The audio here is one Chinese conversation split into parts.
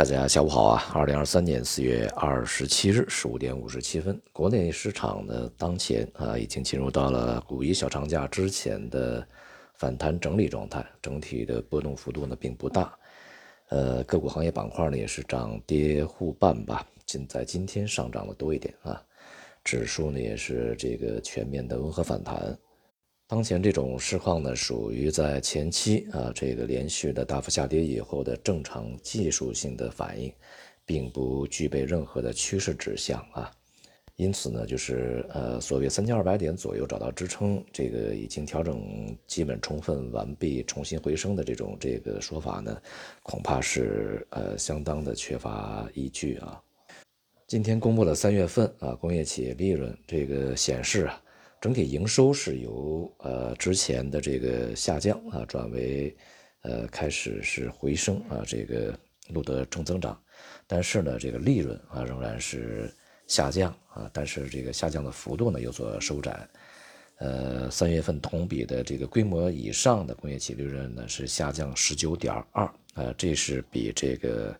大家下午好啊！二零二三年四月二十七日十五点五十七分，国内市场呢当前啊已经进入到了五一小长假之前的反弹整理状态，整体的波动幅度呢并不大。呃，个股行业板块呢也是涨跌互半吧，仅在今天上涨的多一点啊。指数呢也是这个全面的温和反弹。当前这种市况呢，属于在前期啊，这个连续的大幅下跌以后的正常技术性的反应，并不具备任何的趋势指向啊，因此呢，就是呃，所谓三千二百点左右找到支撑，这个已经调整基本充分完毕，重新回升的这种这个说法呢，恐怕是呃相当的缺乏依据啊。今天公布了三月份啊，工业企业利润这个显示啊。整体营收是由呃之前的这个下降啊转为呃开始是回升啊这个录得正增长，但是呢这个利润啊仍然是下降啊，但是这个下降的幅度呢有所收窄，呃三月份同比的这个规模以上的工业企业利润呢是下降十九点二呃这是比这个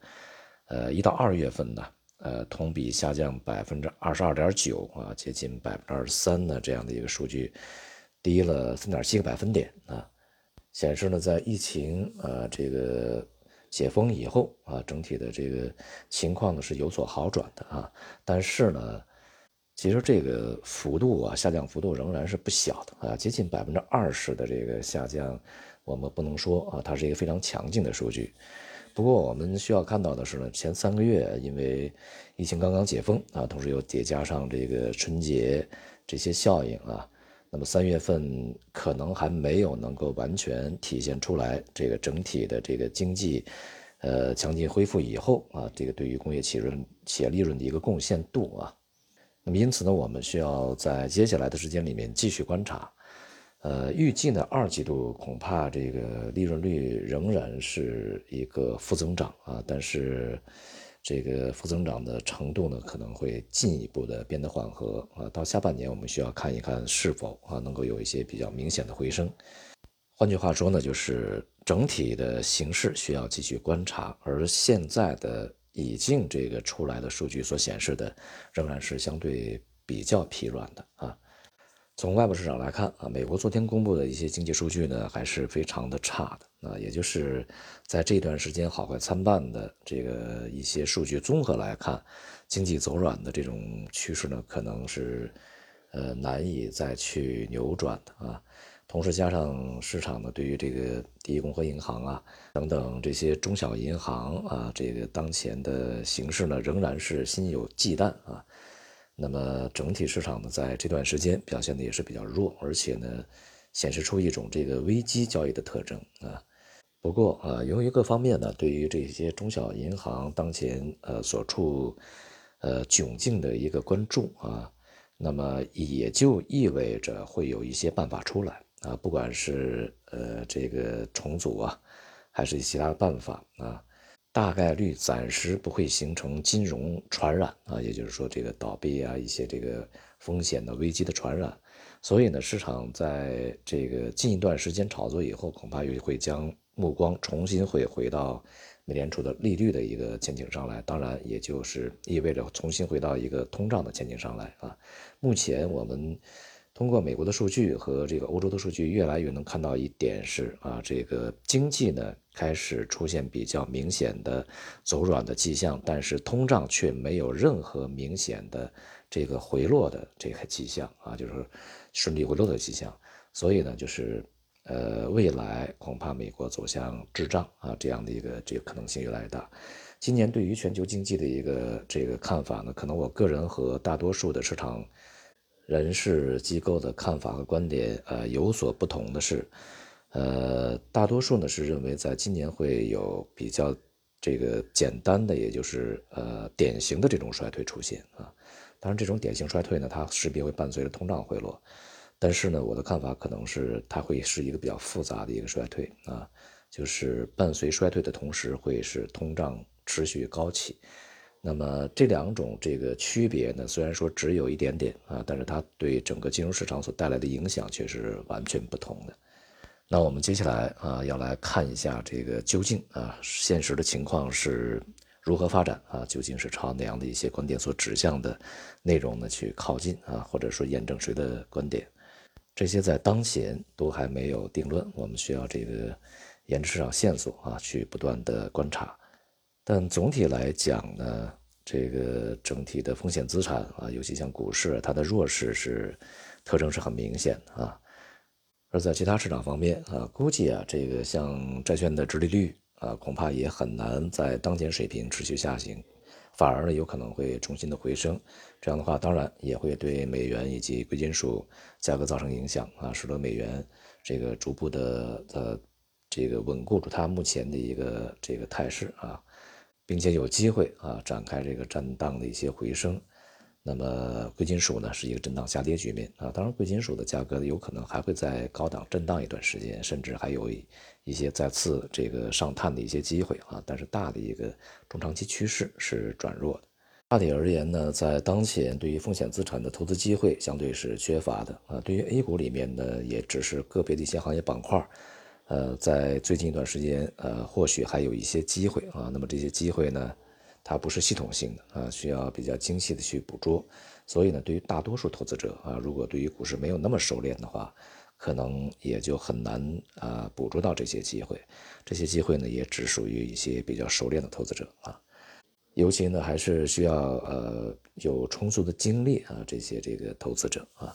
呃一到二月份呢。呃，同比下降百分之二十二点九啊，接近百分之二十三的，这样的一个数据，低了三点七个百分点啊，显示呢，在疫情呃这个解封以后啊，整体的这个情况呢是有所好转的啊，但是呢，其实这个幅度啊，下降幅度仍然是不小的啊，接近百分之二十的这个下降，我们不能说啊，它是一个非常强劲的数据。不过我们需要看到的是呢，前三个月因为疫情刚刚解封啊，同时又叠加上这个春节这些效应啊，那么三月份可能还没有能够完全体现出来这个整体的这个经济，呃，强劲恢复以后啊，这个对于工业企业企业利润的一个贡献度啊，那么因此呢，我们需要在接下来的时间里面继续观察。呃，预计呢，二季度恐怕这个利润率仍然是一个负增长啊，但是这个负增长的程度呢，可能会进一步的变得缓和啊。到下半年，我们需要看一看是否啊能够有一些比较明显的回升。换句话说呢，就是整体的形势需要继续观察，而现在的已经这个出来的数据所显示的，仍然是相对比较疲软的啊。从外部市场来看啊，美国昨天公布的一些经济数据呢，还是非常的差的啊。也就是在这段时间好坏参半的这个一些数据综合来看，经济走软的这种趋势呢，可能是呃难以再去扭转的啊。同时加上市场呢对于这个第一共和银行啊等等这些中小银行啊，这个当前的形势呢，仍然是心有忌惮啊。那么整体市场呢，在这段时间表现的也是比较弱，而且呢，显示出一种这个危机交易的特征啊。不过啊，由于各方面呢，对于这些中小银行当前呃所处呃窘境的一个关注啊，那么也就意味着会有一些办法出来啊，不管是呃这个重组啊，还是其他办法啊。大概率暂时不会形成金融传染啊，也就是说这个倒闭啊，一些这个风险的危机的传染。所以呢，市场在这个近一段时间炒作以后，恐怕又会将目光重新会回到美联储的利率的一个前景上来。当然，也就是意味着重新回到一个通胀的前景上来啊。目前我们。通过美国的数据和这个欧洲的数据，越来越能看到一点是啊，这个经济呢开始出现比较明显的走软的迹象，但是通胀却没有任何明显的这个回落的这个迹象啊，就是顺利回落的迹象。所以呢，就是呃，未来恐怕美国走向滞胀啊这样的一个这个可能性越来越大。今年对于全球经济的一个这个看法呢，可能我个人和大多数的市场。人事机构的看法和观点，呃，有所不同的是，呃，大多数呢是认为在今年会有比较这个简单的，也就是呃典型的这种衰退出现啊。当然，这种典型衰退呢，它势必会伴随着通胀回落。但是呢，我的看法可能是它会是一个比较复杂的一个衰退啊，就是伴随衰退的同时，会是通胀持续高企。那么这两种这个区别呢，虽然说只有一点点啊，但是它对整个金融市场所带来的影响却是完全不同的。那我们接下来啊，要来看一下这个究竟啊，现实的情况是如何发展啊？究竟是朝哪样的一些观点所指向的内容呢？去靠近啊，或者说验证谁的观点？这些在当前都还没有定论，我们需要这个沿着市场线索啊，去不断的观察。但总体来讲呢，这个整体的风险资产啊，尤其像股市，它的弱势是特征是很明显的啊。而在其他市场方面啊，估计啊，这个像债券的殖利率。啊，恐怕也很难在当前水平持续下行，反而有可能会重新的回升。这样的话，当然也会对美元以及贵金属价格造成影响啊，使得美元这个逐步的呃这个稳固住它目前的一个这个态势啊，并且有机会啊展开这个震荡的一些回升。那么贵金属呢是一个震荡下跌局面啊，当然贵金属的价格有可能还会在高档震荡一段时间，甚至还有一些再次这个上探的一些机会啊。但是大的一个中长期趋势是转弱的。大体而言呢，在当前对于风险资产的投资机会相对是缺乏的啊。对于 A 股里面呢，也只是个别的一些行业板块，呃，在最近一段时间呃，或许还有一些机会啊。那么这些机会呢？它不是系统性的啊，需要比较精细的去捕捉。所以呢，对于大多数投资者啊，如果对于股市没有那么熟练的话，可能也就很难啊捕捉到这些机会。这些机会呢，也只属于一些比较熟练的投资者啊。尤其呢，还是需要呃有充足的精力啊，这些这个投资者啊。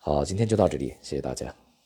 好，今天就到这里，谢谢大家。